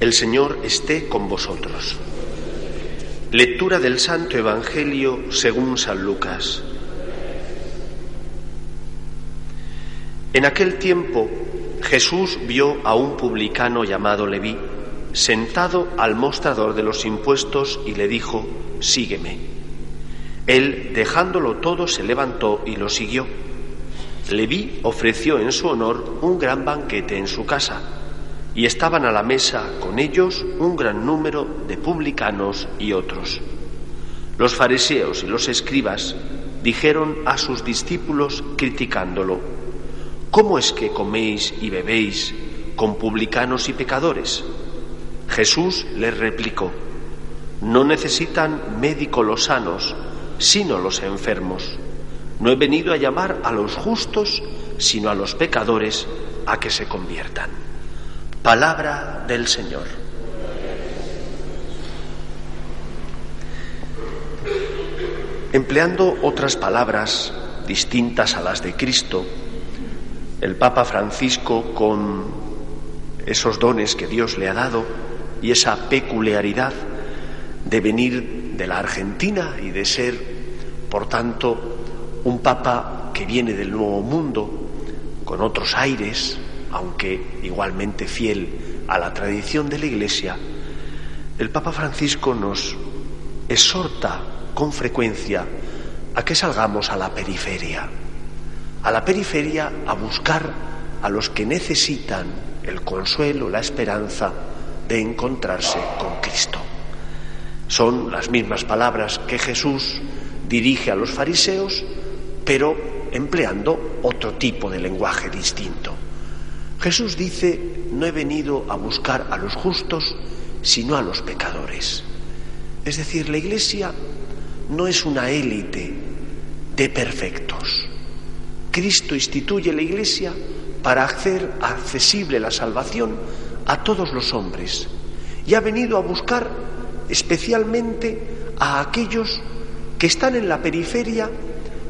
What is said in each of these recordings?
El Señor esté con vosotros. Lectura del Santo Evangelio según San Lucas. En aquel tiempo Jesús vio a un publicano llamado Leví sentado al mostrador de los impuestos y le dijo, sígueme. Él, dejándolo todo, se levantó y lo siguió. Leví ofreció en su honor un gran banquete en su casa y estaban a la mesa con ellos un gran número de publicanos y otros. Los fariseos y los escribas dijeron a sus discípulos criticándolo, ¿cómo es que coméis y bebéis con publicanos y pecadores? Jesús les replicó, no necesitan médico los sanos, sino los enfermos. No he venido a llamar a los justos, sino a los pecadores a que se conviertan. Palabra del Señor. Empleando otras palabras distintas a las de Cristo, el Papa Francisco, con esos dones que Dios le ha dado y esa peculiaridad de venir de la Argentina y de ser, por tanto, un Papa que viene del Nuevo Mundo, con otros aires, aunque igualmente fiel a la tradición de la Iglesia, el Papa Francisco nos exhorta con frecuencia a que salgamos a la periferia, a la periferia a buscar a los que necesitan el consuelo, la esperanza de encontrarse con Cristo. Son las mismas palabras que Jesús dirige a los fariseos, pero empleando otro tipo de lenguaje distinto. Jesús dice, no he venido a buscar a los justos, sino a los pecadores. Es decir, la Iglesia no es una élite de perfectos. Cristo instituye la Iglesia para hacer accesible la salvación a todos los hombres y ha venido a buscar especialmente a aquellos que están en la periferia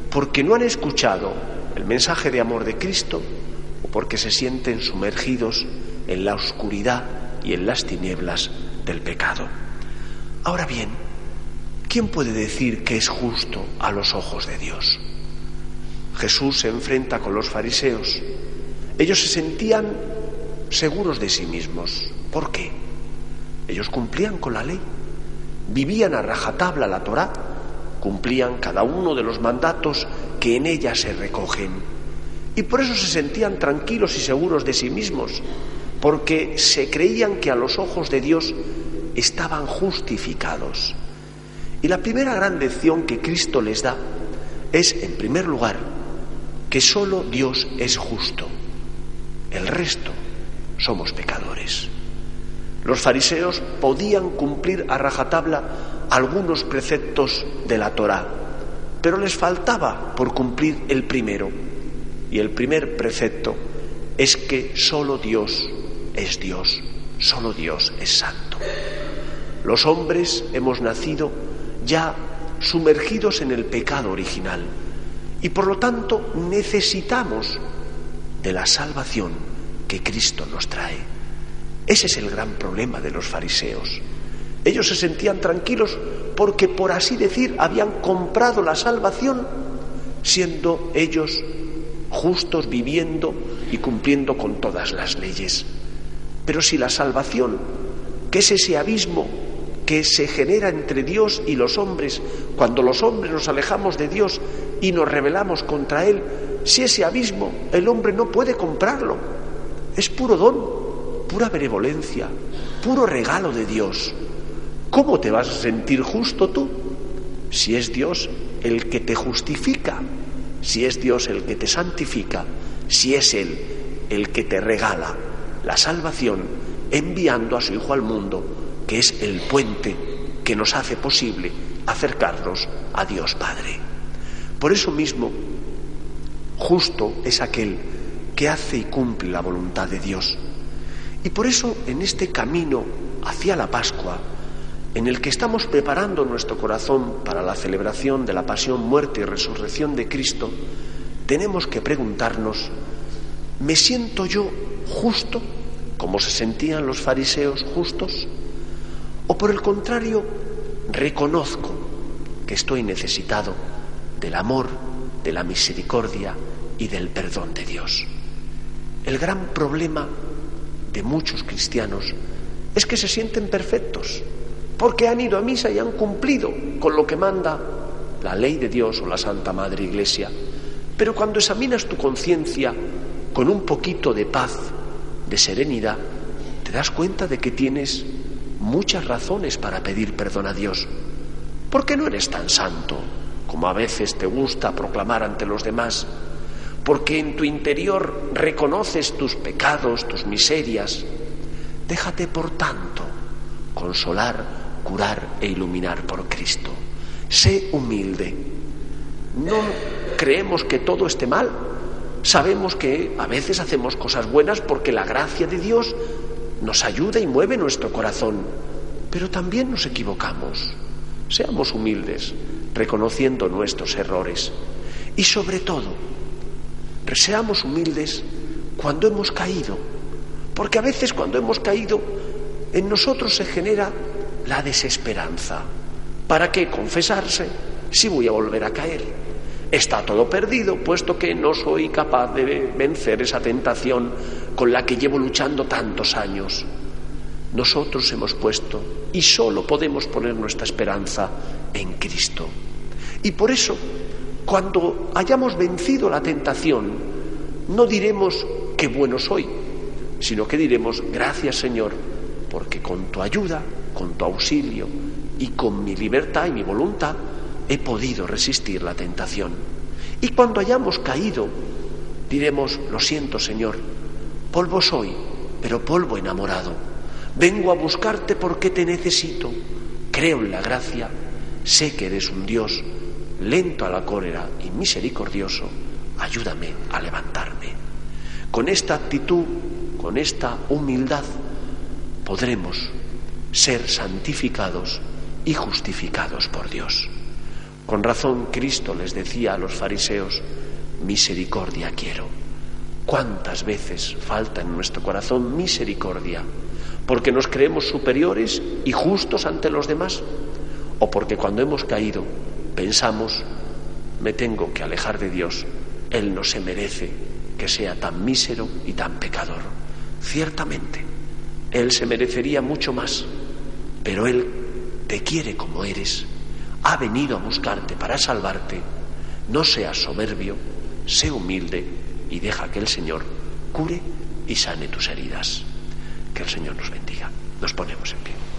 porque no han escuchado el mensaje de amor de Cristo porque se sienten sumergidos en la oscuridad y en las tinieblas del pecado. Ahora bien, ¿quién puede decir que es justo a los ojos de Dios? Jesús se enfrenta con los fariseos. Ellos se sentían seguros de sí mismos. ¿Por qué? Ellos cumplían con la ley, vivían a rajatabla la Torá, cumplían cada uno de los mandatos que en ella se recogen. Y por eso se sentían tranquilos y seguros de sí mismos, porque se creían que a los ojos de Dios estaban justificados. Y la primera gran lección que Cristo les da es, en primer lugar, que solo Dios es justo. El resto somos pecadores. Los fariseos podían cumplir a rajatabla algunos preceptos de la Torá, pero les faltaba por cumplir el primero. Y el primer precepto es que solo Dios es Dios, solo Dios es santo. Los hombres hemos nacido ya sumergidos en el pecado original y por lo tanto necesitamos de la salvación que Cristo nos trae. Ese es el gran problema de los fariseos. Ellos se sentían tranquilos porque, por así decir, habían comprado la salvación siendo ellos justos, viviendo y cumpliendo con todas las leyes. Pero si la salvación, que es ese abismo que se genera entre Dios y los hombres cuando los hombres nos alejamos de Dios y nos rebelamos contra Él, si ese abismo el hombre no puede comprarlo, es puro don, pura benevolencia, puro regalo de Dios. ¿Cómo te vas a sentir justo tú si es Dios el que te justifica, si es Dios el que te santifica, si es Él el que te regala la salvación enviando a su Hijo al mundo, que es el puente que nos hace posible acercarnos a Dios Padre. Por eso mismo, justo es aquel que hace y cumple la voluntad de Dios. Y por eso en este camino hacia la Pascua, en el que estamos preparando nuestro corazón para la celebración de la pasión, muerte y resurrección de Cristo, tenemos que preguntarnos, ¿me siento yo justo como se sentían los fariseos justos? ¿O por el contrario, reconozco que estoy necesitado del amor, de la misericordia y del perdón de Dios? El gran problema de muchos cristianos es que se sienten perfectos, porque han ido a misa y han cumplido con lo que manda la ley de Dios o la Santa Madre Iglesia. Pero cuando examinas tu conciencia con un poquito de paz, de serenidad, te das cuenta de que tienes muchas razones para pedir perdón a Dios. ¿Por qué no eres tan santo como a veces te gusta proclamar ante los demás? Porque en tu interior reconoces tus pecados, tus miserias. Déjate, por tanto, consolar curar e iluminar por Cristo. Sé humilde. No creemos que todo esté mal. Sabemos que a veces hacemos cosas buenas porque la gracia de Dios nos ayuda y mueve nuestro corazón. Pero también nos equivocamos. Seamos humildes, reconociendo nuestros errores. Y sobre todo, seamos humildes cuando hemos caído. Porque a veces cuando hemos caído, en nosotros se genera la desesperanza. ¿Para qué confesarse si voy a volver a caer? Está todo perdido, puesto que no soy capaz de vencer esa tentación con la que llevo luchando tantos años. Nosotros hemos puesto y solo podemos poner nuestra esperanza en Cristo. Y por eso, cuando hayamos vencido la tentación, no diremos qué bueno soy, sino que diremos gracias Señor, porque con tu ayuda con tu auxilio y con mi libertad y mi voluntad he podido resistir la tentación. Y cuando hayamos caído, diremos, lo siento Señor, polvo soy, pero polvo enamorado. Vengo a buscarte porque te necesito. Creo en la gracia, sé que eres un Dios lento a la cólera y misericordioso. Ayúdame a levantarme. Con esta actitud, con esta humildad, podremos ser santificados y justificados por Dios. Con razón Cristo les decía a los fariseos, misericordia quiero. ¿Cuántas veces falta en nuestro corazón misericordia? ¿Porque nos creemos superiores y justos ante los demás? ¿O porque cuando hemos caído pensamos, me tengo que alejar de Dios, Él no se merece que sea tan mísero y tan pecador? Ciertamente, Él se merecería mucho más pero Él te quiere como eres, ha venido a buscarte para salvarte. No seas soberbio, sé humilde y deja que el Señor cure y sane tus heridas. Que el Señor nos bendiga. Nos ponemos en pie.